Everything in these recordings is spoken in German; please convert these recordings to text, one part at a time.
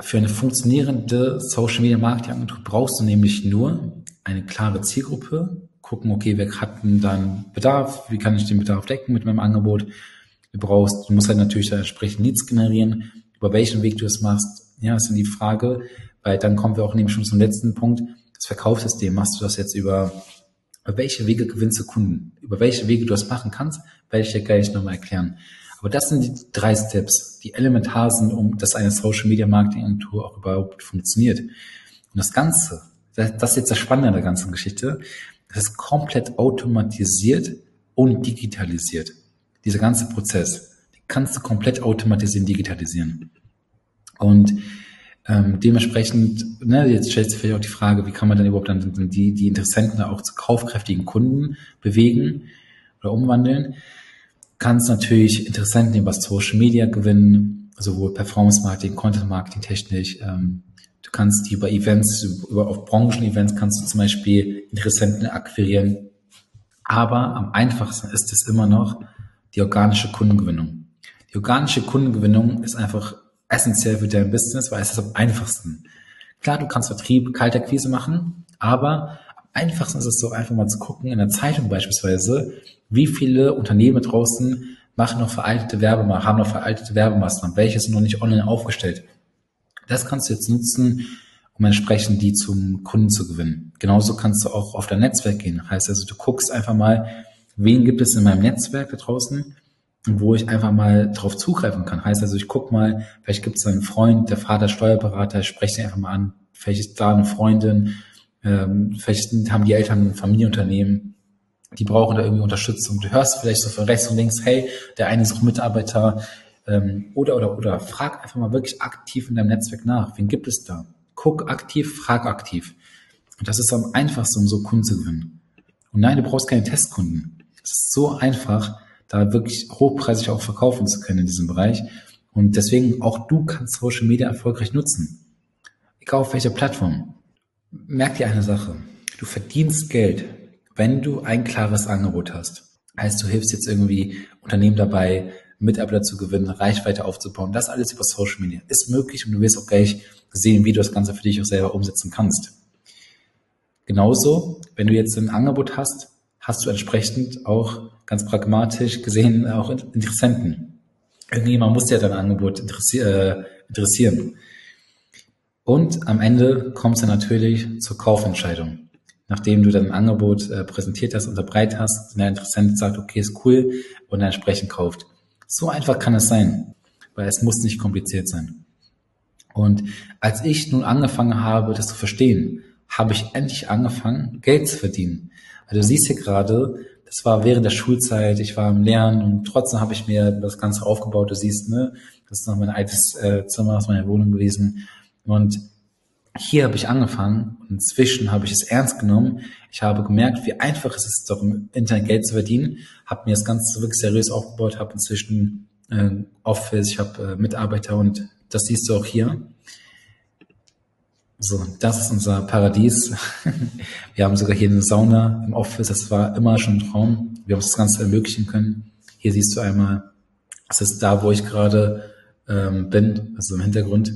für eine funktionierende Social Media Marketing Agentur brauchst du nämlich nur eine klare Zielgruppe, gucken, okay, wer hat denn dann Bedarf, wie kann ich den Bedarf decken mit meinem Angebot. Du brauchst, du musst halt natürlich da entsprechend Leads generieren, über welchen Weg du es machst. Ja, ist die Frage, weil dann kommen wir auch nämlich schon zum letzten Punkt. Das Verkaufssystem, machst du das jetzt über, über welche Wege gewinnst du Kunden? Über welche Wege du das machen kannst, werde ich dir gleich nochmal erklären. Aber das sind die drei Steps, die elementar sind, um dass eine Social Media Marketing Agentur auch überhaupt funktioniert. Und das Ganze, das ist jetzt das Spannende an der ganzen Geschichte, das ist komplett automatisiert und digitalisiert. Dieser ganze Prozess, die kannst du komplett automatisieren, digitalisieren. Und ähm, dementsprechend, ne, jetzt stellt sich vielleicht auch die Frage, wie kann man dann überhaupt dann die, die Interessenten auch zu kaufkräftigen Kunden bewegen oder umwandeln? Kannst natürlich Interessenten über Social Media gewinnen, sowohl Performance Marketing, Content Marketing technisch. Ähm, du kannst die über Events, über auf Branchen-Events kannst du zum Beispiel Interessenten akquirieren. Aber am einfachsten ist es immer noch die organische Kundengewinnung. Die organische Kundengewinnung ist einfach essentiell für dein Business, weil es ist am einfachsten. Klar, du kannst Vertrieb, kalte Akquise machen, aber einfachsten ist es so, einfach mal zu gucken, in der Zeitung beispielsweise, wie viele Unternehmen draußen machen noch veraltete Werbemaßnahmen, haben noch veraltete Werbemaßnahmen, welche sind noch nicht online aufgestellt. Das kannst du jetzt nutzen, um entsprechend die zum Kunden zu gewinnen. Genauso kannst du auch auf dein Netzwerk gehen. Heißt also, du guckst einfach mal, wen gibt es in meinem Netzwerk da draußen, wo ich einfach mal drauf zugreifen kann. Heißt also, ich guck mal, vielleicht gibt es einen Freund, der Vater Steuerberater, ich spreche den einfach mal an, vielleicht ist da eine Freundin, ähm, vielleicht haben die Eltern ein Familienunternehmen, die brauchen da irgendwie Unterstützung. Du hörst vielleicht so von rechts und links, hey, der eine ist auch Mitarbeiter, ähm, oder, oder, oder. Frag einfach mal wirklich aktiv in deinem Netzwerk nach. Wen gibt es da? Guck aktiv, frag aktiv. Und das ist am einfachsten, um so Kunden zu gewinnen. Und nein, du brauchst keine Testkunden. Es ist so einfach, da wirklich hochpreisig auch verkaufen zu können in diesem Bereich. Und deswegen auch du kannst Social Media erfolgreich nutzen. Egal auf welcher Plattform. Merk dir eine Sache. Du verdienst Geld wenn du ein klares Angebot hast, heißt du hilfst jetzt irgendwie Unternehmen dabei, Mitarbeiter zu gewinnen, Reichweite aufzubauen, das alles über Social Media ist möglich und du wirst auch gleich sehen, wie du das Ganze für dich auch selber umsetzen kannst. Genauso, wenn du jetzt ein Angebot hast, hast du entsprechend auch ganz pragmatisch gesehen auch Interessenten. Irgendjemand muss ja dein Angebot äh, interessieren. Und am Ende kommt es dann natürlich zur Kaufentscheidung nachdem du dein Angebot äh, präsentiert hast, unterbreit hast, der Interessent sagt, okay, ist cool und entsprechend kauft. So einfach kann es sein, weil es muss nicht kompliziert sein. Und als ich nun angefangen habe, das zu verstehen, habe ich endlich angefangen, Geld zu verdienen. Also du siehst hier gerade, das war während der Schulzeit, ich war im Lernen und trotzdem habe ich mir das Ganze aufgebaut. Du siehst, ne, das ist noch mein altes äh, Zimmer aus meiner Wohnung gewesen. Und hier habe ich angefangen und inzwischen habe ich es ernst genommen. Ich habe gemerkt, wie einfach es ist, doch im Internet Geld zu verdienen. Habe mir das Ganze wirklich seriös aufgebaut, habe inzwischen äh, Office, ich habe äh, Mitarbeiter und das siehst du auch hier. So, das ist unser Paradies. Wir haben sogar hier eine Sauna im Office. Das war immer schon ein Traum. Wir haben das Ganze ermöglichen können. Hier siehst du einmal, das ist da, wo ich gerade ähm, bin, also im Hintergrund.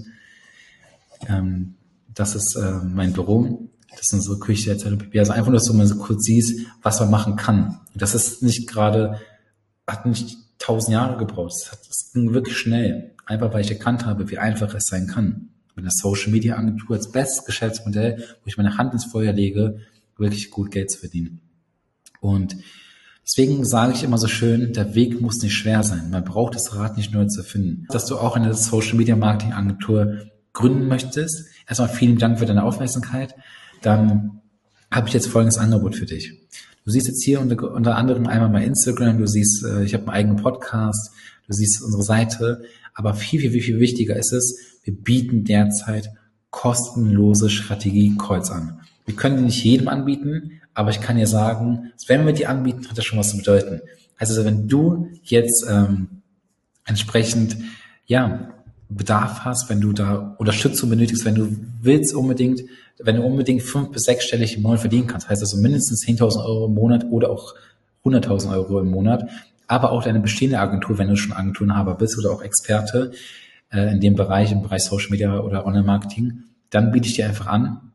Ähm, das ist äh, mein Büro. Das ist unsere Küche der Therapie. Also einfach nur, dass du mal so kurz siehst, was man machen kann. Das ist nicht gerade, hat nicht tausend Jahre gebraucht. Das ging wirklich schnell. Einfach weil ich erkannt habe, wie einfach es sein kann. Mit einer Social Media Agentur als bestes Geschäftsmodell, wo ich meine Hand ins Feuer lege, wirklich gut Geld zu verdienen. Und deswegen sage ich immer so schön, der Weg muss nicht schwer sein. Man braucht das Rad nicht neu zu finden. Dass du auch eine Social Media Marketing Agentur gründen möchtest, erstmal vielen Dank für deine Aufmerksamkeit. Dann habe ich jetzt folgendes Angebot für dich. Du siehst jetzt hier unter, unter anderem einmal mein Instagram, du siehst, äh, ich habe einen eigenen Podcast, du siehst unsere Seite, aber viel, viel, viel, wichtiger ist es, wir bieten derzeit kostenlose Strategie-Calls an. Wir können die nicht jedem anbieten, aber ich kann dir sagen, wenn wir die anbieten, hat das schon was zu bedeuten. Also wenn du jetzt ähm, entsprechend ja Bedarf hast, wenn du da Unterstützung benötigst, wenn du willst unbedingt, wenn du unbedingt fünf bis sechsstellig im Monat verdienen kannst, heißt also mindestens 10.000 Euro im Monat oder auch 100.000 Euro im Monat, aber auch deine bestehende Agentur, wenn du schon Agenturenhaber bist oder auch Experte, äh, in dem Bereich, im Bereich Social Media oder Online-Marketing, dann biete ich dir einfach an,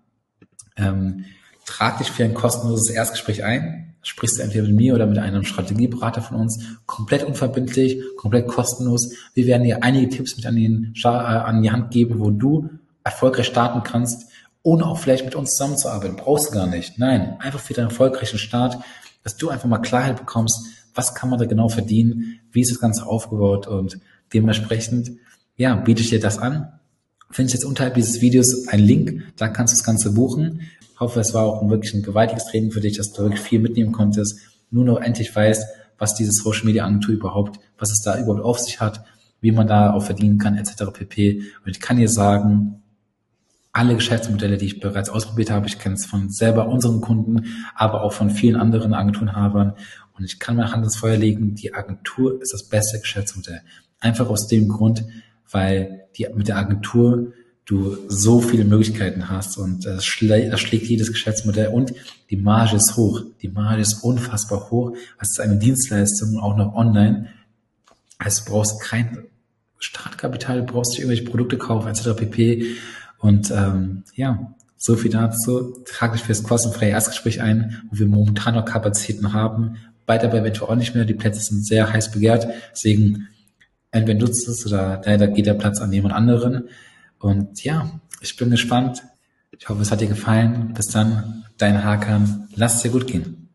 ähm, trag dich für ein kostenloses Erstgespräch ein, sprichst du entweder mit mir oder mit einem Strategieberater von uns, komplett unverbindlich, komplett kostenlos. Wir werden dir einige Tipps mit an, den, äh, an die Hand geben, wo du erfolgreich starten kannst, ohne auch vielleicht mit uns zusammenzuarbeiten. Brauchst du gar nicht. Nein, einfach für deinen erfolgreichen Start, dass du einfach mal Klarheit bekommst, was kann man da genau verdienen, wie ist das Ganze aufgebaut und dementsprechend, ja, biete ich dir das an. Findest jetzt unterhalb dieses Videos einen Link, da kannst du das Ganze buchen. Ich hoffe, es war auch wirklich ein gewaltiges Training für dich, dass du wirklich viel mitnehmen konntest, nur noch endlich weißt, was diese Social Media Agentur überhaupt, was es da überhaupt auf sich hat, wie man da auch verdienen kann, etc. pp. Und ich kann dir sagen, alle Geschäftsmodelle, die ich bereits ausprobiert habe, ich kenne es von selber unseren Kunden, aber auch von vielen anderen Agenturenhabern. Und ich kann meine Hand ins Feuer legen, die Agentur ist das beste Geschäftsmodell. Einfach aus dem Grund, weil die, mit der Agentur du so viele Möglichkeiten hast und das, schlä das schlägt jedes Geschäftsmodell und die Marge ist hoch. Die Marge ist unfassbar hoch. Es ist eine Dienstleistung, auch noch online. Also du brauchst kein Startkapital, du brauchst nicht irgendwelche Produkte kaufen, etc. pp. Und ähm, ja, so viel dazu. Trag dich für das kostenfreie Erstgespräch ein, wo wir momentan noch Kapazitäten haben. Bald aber eventuell auch nicht mehr. Die Plätze sind sehr heiß begehrt. Deswegen entweder nutzt es oder leider geht der Platz an jemand anderen. Und ja, ich bin gespannt. Ich hoffe, es hat dir gefallen. Bis dann, dein Hakan. Lass es dir gut gehen.